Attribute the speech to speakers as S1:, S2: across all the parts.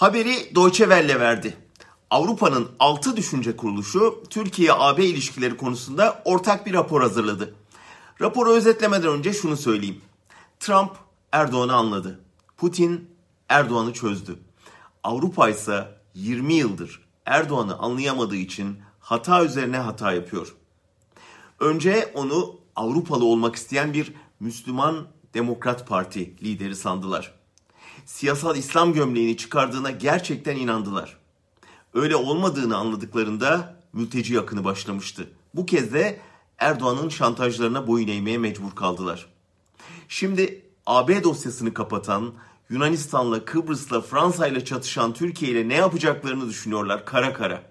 S1: Haberi Deutsche Welle verdi. Avrupa'nın altı düşünce kuruluşu Türkiye-AB ilişkileri konusunda ortak bir rapor hazırladı. Raporu özetlemeden önce şunu söyleyeyim. Trump Erdoğan'ı anladı. Putin Erdoğan'ı çözdü. Avrupa ise 20 yıldır Erdoğan'ı anlayamadığı için hata üzerine hata yapıyor. Önce onu Avrupalı olmak isteyen bir Müslüman Demokrat Parti lideri sandılar. Siyasal İslam gömleğini çıkardığına gerçekten inandılar. Öyle olmadığını anladıklarında mülteci yakını başlamıştı. Bu kez de Erdoğan'ın şantajlarına boyun eğmeye mecbur kaldılar. Şimdi AB dosyasını kapatan, Yunanistan'la, Kıbrıs'la, Fransa'yla çatışan Türkiye ile ne yapacaklarını düşünüyorlar kara kara.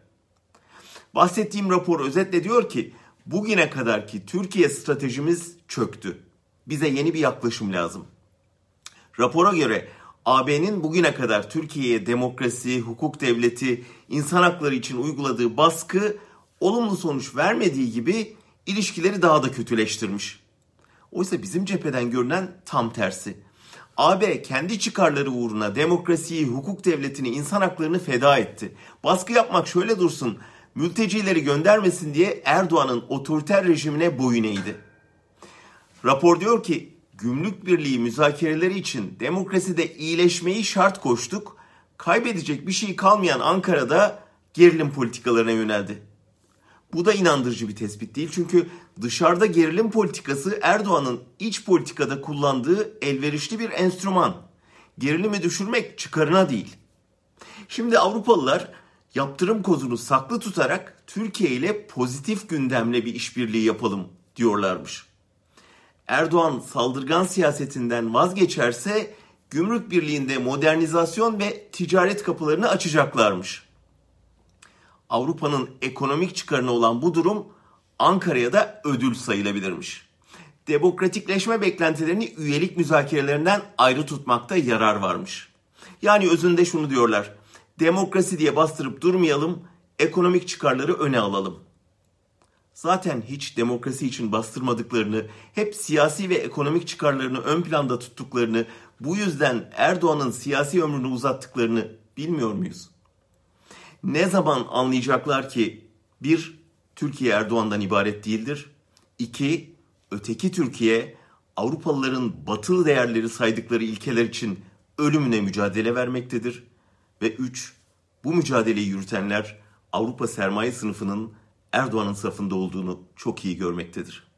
S1: Bahsettiğim rapor özetle diyor ki bugüne kadar ki Türkiye stratejimiz çöktü. Bize yeni bir yaklaşım lazım. Rapora göre AB'nin bugüne kadar Türkiye'ye demokrasi, hukuk devleti, insan hakları için uyguladığı baskı olumlu sonuç vermediği gibi ilişkileri daha da kötüleştirmiş. Oysa bizim cepheden görünen tam tersi. AB kendi çıkarları uğruna demokrasiyi, hukuk devletini, insan haklarını feda etti. Baskı yapmak şöyle dursun, mültecileri göndermesin diye Erdoğan'ın otoriter rejimine boyun eğdi. Rapor diyor ki gümrük birliği müzakereleri için demokraside iyileşmeyi şart koştuk. Kaybedecek bir şey kalmayan Ankara'da gerilim politikalarına yöneldi. Bu da inandırıcı bir tespit değil çünkü dışarıda gerilim politikası Erdoğan'ın iç politikada kullandığı elverişli bir enstrüman. Gerilimi düşürmek çıkarına değil. Şimdi Avrupalılar yaptırım kozunu saklı tutarak Türkiye ile pozitif gündemle bir işbirliği yapalım diyorlarmış. Erdoğan saldırgan siyasetinden vazgeçerse gümrük birliğinde modernizasyon ve ticaret kapılarını açacaklarmış. Avrupa'nın ekonomik çıkarına olan bu durum Ankara'ya da ödül sayılabilirmiş. Demokratikleşme beklentilerini üyelik müzakerelerinden ayrı tutmakta yarar varmış. Yani özünde şunu diyorlar. Demokrasi diye bastırıp durmayalım, ekonomik çıkarları öne alalım. Zaten hiç demokrasi için bastırmadıklarını, hep siyasi ve ekonomik çıkarlarını ön planda tuttuklarını, bu yüzden Erdoğan'ın siyasi ömrünü uzattıklarını bilmiyor muyuz? Ne zaman anlayacaklar ki bir, Türkiye Erdoğan'dan ibaret değildir. İki, öteki Türkiye Avrupalıların batılı değerleri saydıkları ilkeler için ölümüne mücadele vermektedir. Ve üç, bu mücadeleyi yürütenler Avrupa sermaye sınıfının Erdoğan'ın safında olduğunu çok iyi görmektedir.